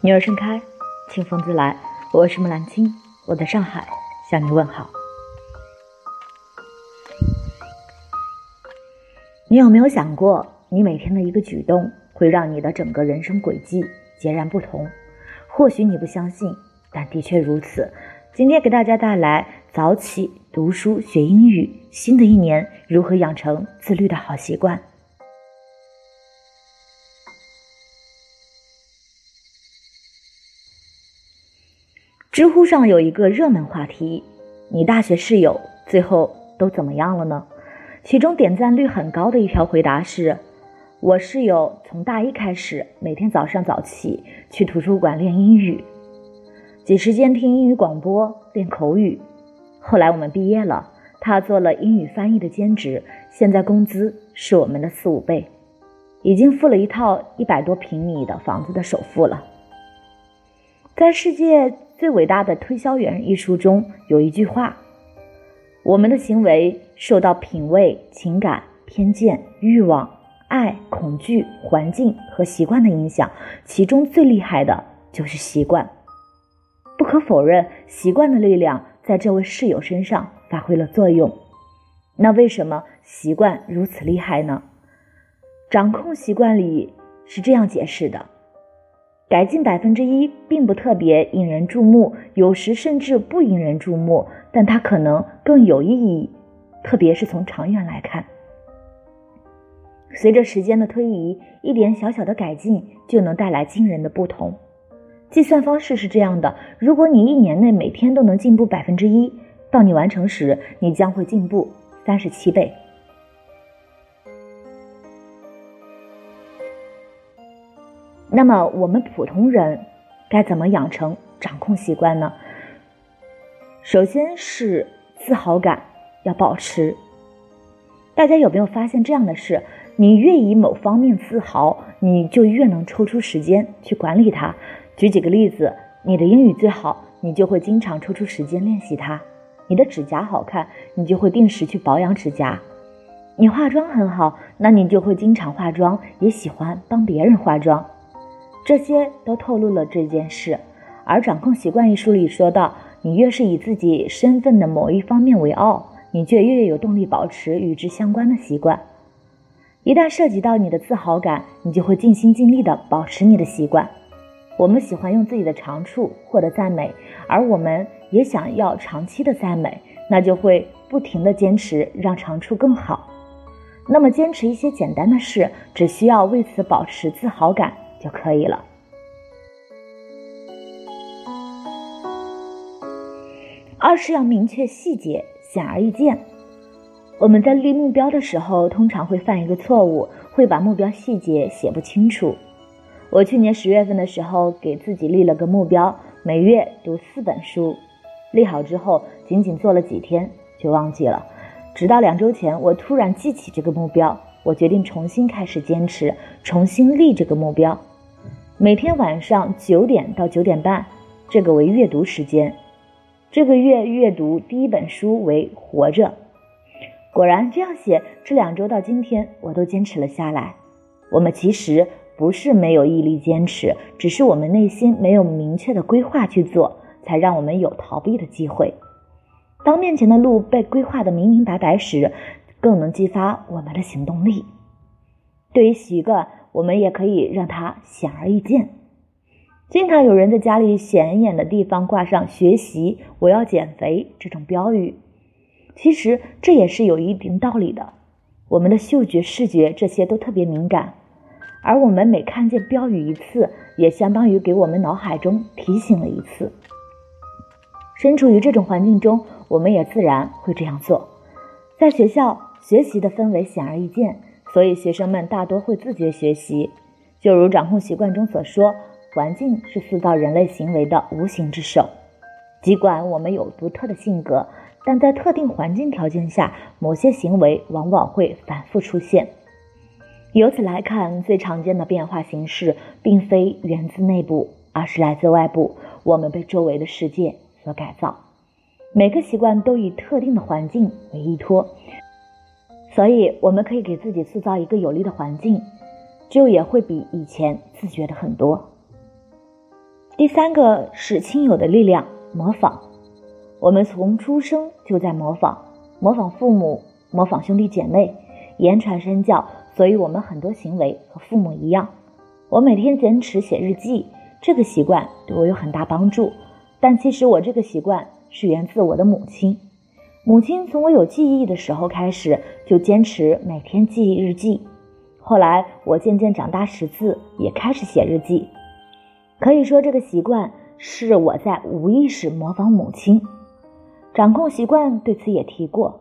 女儿盛开，清风自来。我是木兰青，我在上海向你问好。你有没有想过，你每天的一个举动会让你的整个人生轨迹截然不同？或许你不相信，但的确如此。今天给大家带来早起读书学英语，新的一年如何养成自律的好习惯。知乎上有一个热门话题：你大学室友最后都怎么样了呢？其中点赞率很高的一条回答是：我室友从大一开始，每天早上早起去图书馆练英语，挤时间听英语广播练口语。后来我们毕业了，他做了英语翻译的兼职，现在工资是我们的四五倍，已经付了一套一百多平米的房子的首付了。在世界。最伟大的推销员一书中有一句话：我们的行为受到品味、情感、偏见、欲望、爱、恐惧、环境和习惯的影响，其中最厉害的就是习惯。不可否认，习惯的力量在这位室友身上发挥了作用。那为什么习惯如此厉害呢？掌控习惯里是这样解释的。改进百分之一并不特别引人注目，有时甚至不引人注目，但它可能更有意义，特别是从长远来看。随着时间的推移，一点小小的改进就能带来惊人的不同。计算方式是这样的：如果你一年内每天都能进步百分之一，到你完成时，你将会进步三十七倍。那么我们普通人该怎么养成掌控习惯呢？首先是自豪感要保持。大家有没有发现这样的事？你越以某方面自豪，你就越能抽出时间去管理它。举几个例子：你的英语最好，你就会经常抽出时间练习它；你的指甲好看，你就会定时去保养指甲；你化妆很好，那你就会经常化妆，也喜欢帮别人化妆。这些都透露了这件事，而《掌控习惯》一书里说到，你越是以自己身份的某一方面为傲，你就越有动力保持与之相关的习惯。一旦涉及到你的自豪感，你就会尽心尽力地保持你的习惯。我们喜欢用自己的长处获得赞美，而我们也想要长期的赞美，那就会不停地坚持，让长处更好。那么，坚持一些简单的事，只需要为此保持自豪感。就可以了。二是要明确细节，显而易见。我们在立目标的时候，通常会犯一个错误，会把目标细节写不清楚。我去年十月份的时候，给自己立了个目标，每月读四本书。立好之后，仅仅做了几天就忘记了，直到两周前，我突然记起这个目标，我决定重新开始坚持，重新立这个目标。每天晚上九点到九点半，这个为阅读时间。这个月阅读第一本书为《活着》。果然这样写，这两周到今天，我都坚持了下来。我们其实不是没有毅力坚持，只是我们内心没有明确的规划去做，才让我们有逃避的机会。当面前的路被规划的明明白白时，更能激发我们的行动力。对于习惯。我们也可以让它显而易见。经常有人在家里显眼的地方挂上“学习”“我要减肥”这种标语，其实这也是有一定道理的。我们的嗅觉、视觉这些都特别敏感，而我们每看见标语一次，也相当于给我们脑海中提醒了一次。身处于这种环境中，我们也自然会这样做。在学校，学习的氛围显而易见。所以，学生们大多会自觉学习。就如掌控习惯中所说，环境是塑造人类行为的无形之手。尽管我们有独特的性格，但在特定环境条件下，某些行为往往会反复出现。由此来看，最常见的变化形式并非源自内部，而是来自外部。我们被周围的世界所改造。每个习惯都以特定的环境为依托。所以，我们可以给自己塑造一个有利的环境，就也会比以前自觉的很多。第三个是亲友的力量，模仿。我们从出生就在模仿，模仿父母，模仿兄弟姐妹，言传身教，所以我们很多行为和父母一样。我每天坚持写日记，这个习惯对我有很大帮助。但其实我这个习惯是源自我的母亲。母亲从我有记忆的时候开始就坚持每天记日记，后来我渐渐长大识字，也开始写日记。可以说这个习惯是我在无意识模仿母亲。掌控习惯对此也提过。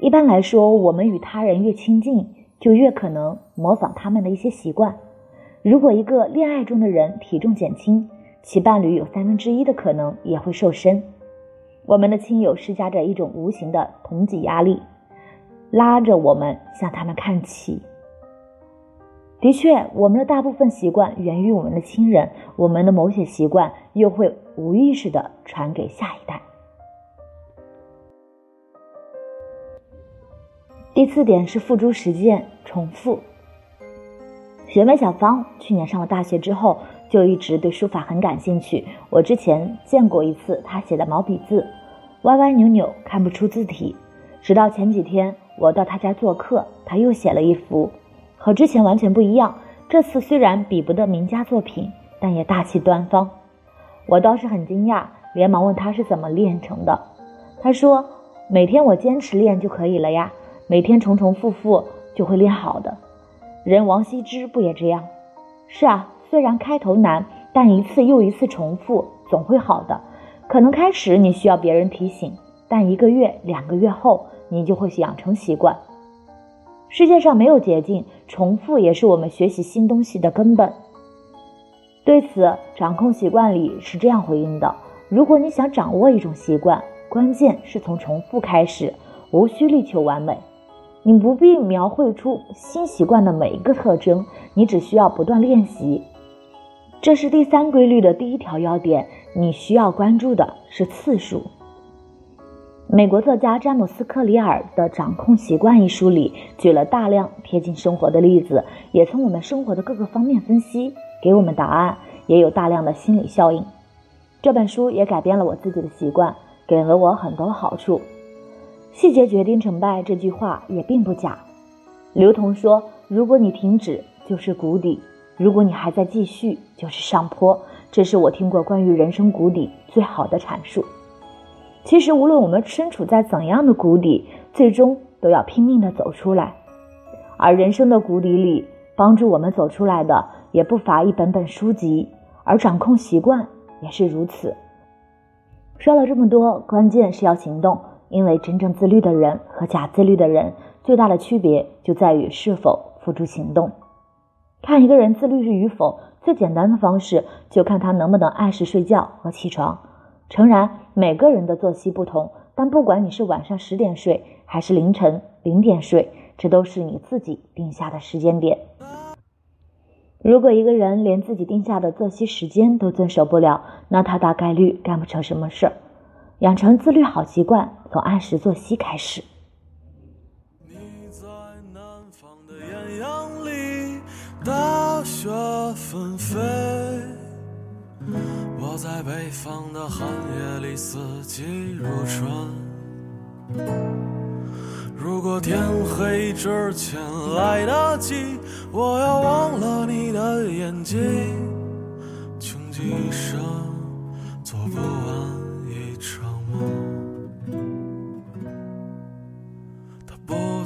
一般来说，我们与他人越亲近，就越可能模仿他们的一些习惯。如果一个恋爱中的人体重减轻，其伴侣有三分之一的可能也会瘦身。我们的亲友施加着一种无形的同级压力，拉着我们向他们看齐。的确，我们的大部分习惯源于我们的亲人，我们的某些习惯又会无意识的传给下一代。第四点是付诸实践，重复。学妹小芳去年上了大学之后。就一直对书法很感兴趣。我之前见过一次他写的毛笔字，歪歪扭扭，看不出字体。直到前几天我到他家做客，他又写了一幅，和之前完全不一样。这次虽然比不得名家作品，但也大气端方。我倒是很惊讶，连忙问他是怎么练成的。他说：“每天我坚持练就可以了呀，每天重重复复就会练好的。人王羲之不也这样？是啊。”虽然开头难，但一次又一次重复总会好的。可能开始你需要别人提醒，但一个月、两个月后，你就会养成习惯。世界上没有捷径，重复也是我们学习新东西的根本。对此，掌控习惯里是这样回应的：如果你想掌握一种习惯，关键是从重复开始，无需力求完美。你不必描绘出新习惯的每一个特征，你只需要不断练习。这是第三规律的第一条要点，你需要关注的是次数。美国作家詹姆斯·克里尔的《掌控习惯》一书里举了大量贴近生活的例子，也从我们生活的各个方面分析，给我们答案，也有大量的心理效应。这本书也改变了我自己的习惯，给了我很多好处。细节决定成败这句话也并不假。刘同说：“如果你停止，就是谷底。”如果你还在继续，就是上坡。这是我听过关于人生谷底最好的阐述。其实，无论我们身处在怎样的谷底，最终都要拼命的走出来。而人生的谷底里，帮助我们走出来的，也不乏一本本书籍。而掌控习惯也是如此。说了这么多，关键是要行动。因为真正自律的人和假自律的人，最大的区别就在于是否付诸行动。看一个人自律是与否，最简单的方式就看他能不能按时睡觉和起床。诚然，每个人的作息不同，但不管你是晚上十点睡还是凌晨零点睡，这都是你自己定下的时间点。如果一个人连自己定下的作息时间都遵守不了，那他大概率干不成什么事儿。养成自律好习惯，从按时作息开始。大雪纷飞，我在北方的寒夜里四季如春。如果天黑之前来得及，我要忘了你的眼睛，穷极一生做不完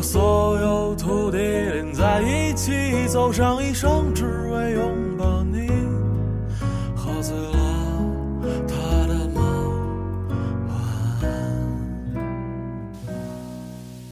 所有土地连在一起，走上一生，只为拥